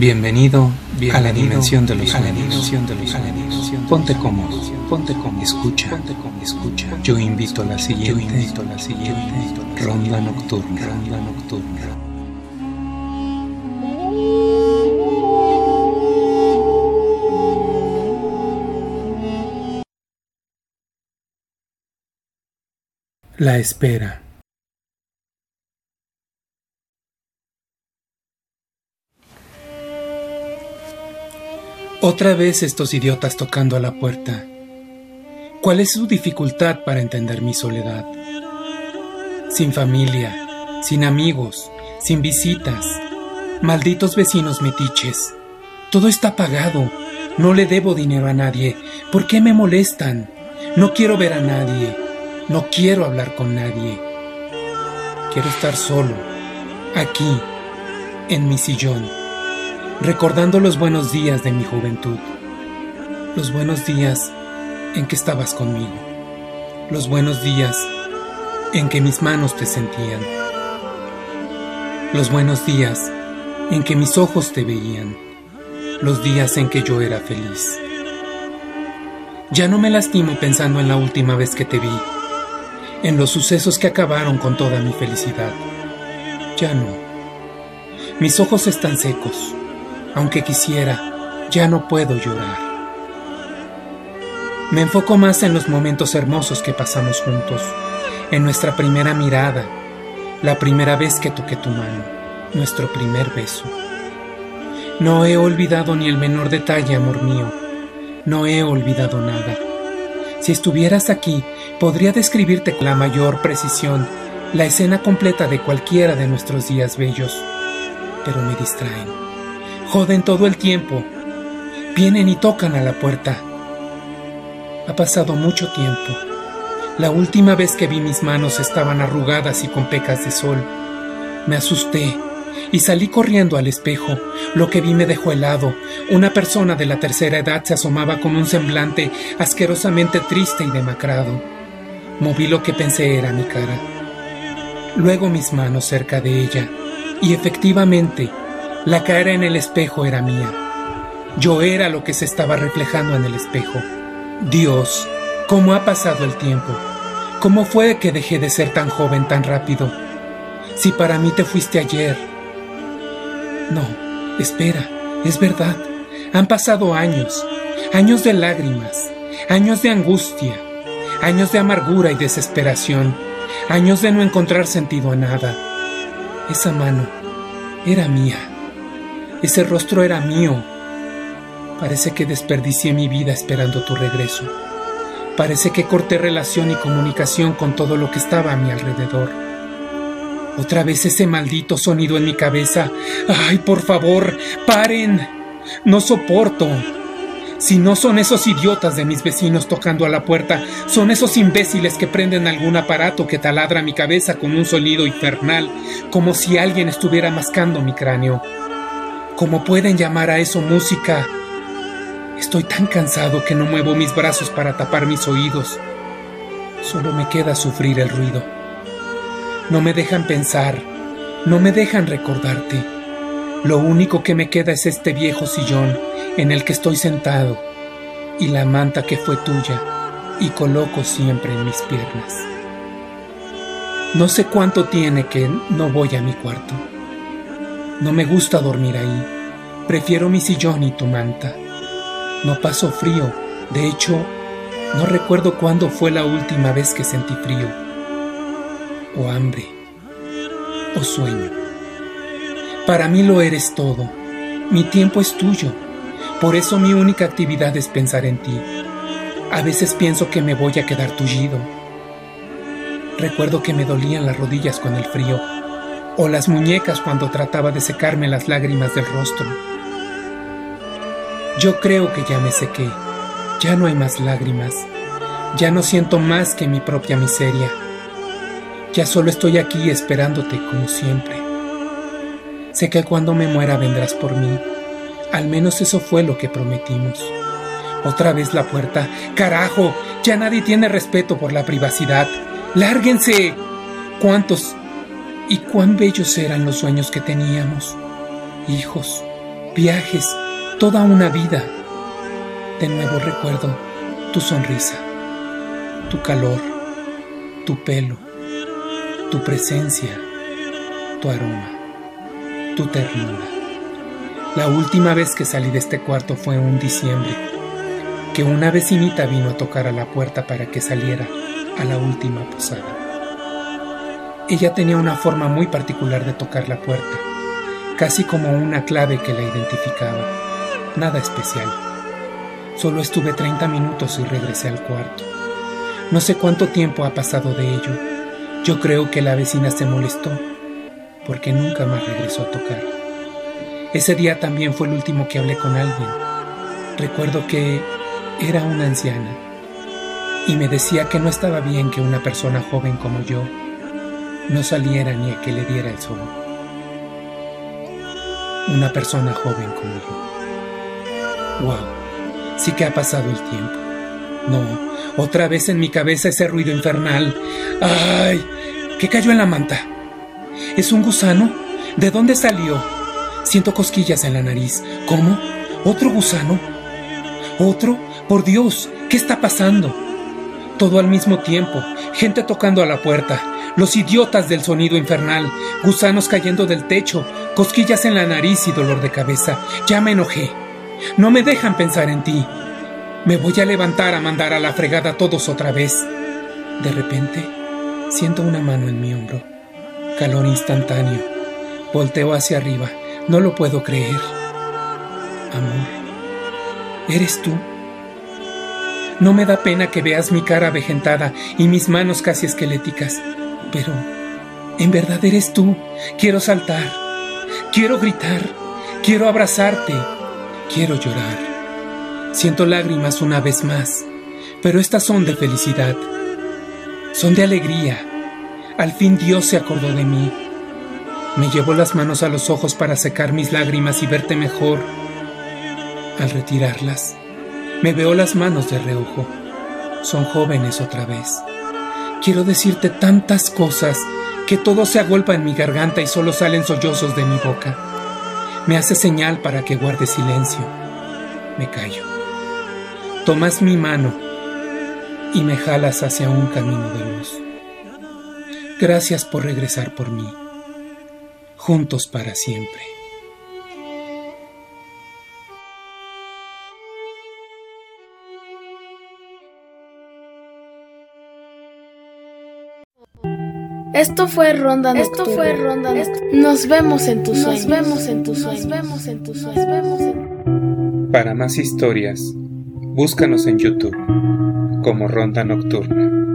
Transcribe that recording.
Bienvenido, a la dimensión de los sueños. Ponte cómodo, ponte cómodo, escucha, ponte cómodo, escucha. Yo invito a la siguiente, yo invito a la siguiente ronda nocturna, ronda nocturna. La espera. Otra vez estos idiotas tocando a la puerta. ¿Cuál es su dificultad para entender mi soledad? Sin familia, sin amigos, sin visitas, malditos vecinos metiches. Todo está pagado, no le debo dinero a nadie. ¿Por qué me molestan? No quiero ver a nadie, no quiero hablar con nadie. Quiero estar solo, aquí, en mi sillón recordando los buenos días de mi juventud, los buenos días en que estabas conmigo, los buenos días en que mis manos te sentían, los buenos días en que mis ojos te veían, los días en que yo era feliz. Ya no me lastimo pensando en la última vez que te vi, en los sucesos que acabaron con toda mi felicidad. Ya no. Mis ojos están secos aunque quisiera, ya no puedo llorar. Me enfoco más en los momentos hermosos que pasamos juntos, en nuestra primera mirada, la primera vez que toqué tu mano, nuestro primer beso. No he olvidado ni el menor detalle, amor mío, no he olvidado nada. Si estuvieras aquí, podría describirte con la mayor precisión la escena completa de cualquiera de nuestros días bellos, pero me distraen. Joden todo el tiempo. Vienen y tocan a la puerta. Ha pasado mucho tiempo. La última vez que vi mis manos estaban arrugadas y con pecas de sol. Me asusté y salí corriendo al espejo. Lo que vi me dejó helado. Una persona de la tercera edad se asomaba con un semblante asquerosamente triste y demacrado. Moví lo que pensé era mi cara. Luego mis manos cerca de ella, y efectivamente la cara en el espejo era mía. Yo era lo que se estaba reflejando en el espejo. Dios, ¿cómo ha pasado el tiempo? ¿Cómo fue que dejé de ser tan joven tan rápido? Si para mí te fuiste ayer. No, espera, es verdad. Han pasado años, años de lágrimas, años de angustia, años de amargura y desesperación, años de no encontrar sentido a nada. Esa mano era mía. Ese rostro era mío. Parece que desperdicié mi vida esperando tu regreso. Parece que corté relación y comunicación con todo lo que estaba a mi alrededor. Otra vez ese maldito sonido en mi cabeza. ¡Ay, por favor! ¡Paren! No soporto. Si no son esos idiotas de mis vecinos tocando a la puerta, son esos imbéciles que prenden algún aparato que taladra mi cabeza con un sonido infernal, como si alguien estuviera mascando mi cráneo. ¿Cómo pueden llamar a eso música? Estoy tan cansado que no muevo mis brazos para tapar mis oídos. Solo me queda sufrir el ruido. No me dejan pensar, no me dejan recordarte. Lo único que me queda es este viejo sillón en el que estoy sentado y la manta que fue tuya y coloco siempre en mis piernas. No sé cuánto tiene que no voy a mi cuarto. No me gusta dormir ahí. Prefiero mi sillón y tu manta. No paso frío. De hecho, no recuerdo cuándo fue la última vez que sentí frío. O hambre. O sueño. Para mí lo eres todo. Mi tiempo es tuyo. Por eso mi única actividad es pensar en ti. A veces pienso que me voy a quedar tullido. Recuerdo que me dolían las rodillas con el frío o las muñecas cuando trataba de secarme las lágrimas del rostro. Yo creo que ya me sequé, ya no hay más lágrimas, ya no siento más que mi propia miseria, ya solo estoy aquí esperándote como siempre. Sé que cuando me muera vendrás por mí, al menos eso fue lo que prometimos. Otra vez la puerta. Carajo, ya nadie tiene respeto por la privacidad. Lárguense. ¿Cuántos y cuán bellos eran los sueños que teníamos. Hijos, viajes, toda una vida. De nuevo recuerdo tu sonrisa, tu calor, tu pelo, tu presencia, tu aroma, tu ternura. La última vez que salí de este cuarto fue un diciembre, que una vecinita vino a tocar a la puerta para que saliera a la última posada. Ella tenía una forma muy particular de tocar la puerta, casi como una clave que la identificaba. Nada especial. Solo estuve 30 minutos y regresé al cuarto. No sé cuánto tiempo ha pasado de ello. Yo creo que la vecina se molestó, porque nunca más regresó a tocar. Ese día también fue el último que hablé con alguien. Recuerdo que era una anciana y me decía que no estaba bien que una persona joven como yo no saliera ni a que le diera el sol. Una persona joven como yo. ¡Wow! Sí que ha pasado el tiempo. No, otra vez en mi cabeza ese ruido infernal. ¡Ay! ¿Qué cayó en la manta? ¿Es un gusano? ¿De dónde salió? Siento cosquillas en la nariz. ¿Cómo? ¿Otro gusano? ¿Otro? Por Dios, ¿qué está pasando? Todo al mismo tiempo, gente tocando a la puerta, los idiotas del sonido infernal, gusanos cayendo del techo, cosquillas en la nariz y dolor de cabeza. Ya me enojé. No me dejan pensar en ti. Me voy a levantar a mandar a la fregada a todos otra vez. De repente, siento una mano en mi hombro. Calor instantáneo. Volteo hacia arriba. No lo puedo creer. Amor, ¿eres tú? No me da pena que veas mi cara avejentada y mis manos casi esqueléticas. Pero, en verdad eres tú. Quiero saltar. Quiero gritar. Quiero abrazarte. Quiero llorar. Siento lágrimas una vez más, pero estas son de felicidad. Son de alegría. Al fin Dios se acordó de mí. Me llevo las manos a los ojos para secar mis lágrimas y verte mejor. Al retirarlas, me veo las manos de reojo. Son jóvenes otra vez. Quiero decirte tantas cosas que todo se agolpa en mi garganta y solo salen sollozos de mi boca. Me hace señal para que guarde silencio. Me callo. Tomas mi mano y me jalas hacia un camino de luz. Gracias por regresar por mí. Juntos para siempre. Esto fue Ronda Nocturna. Esto fue Ronda Nos vemos en tus sueños. Nos vemos en tus sueños. Nos vemos en tus sueños. Para más historias, búscanos en YouTube como Ronda Nocturna.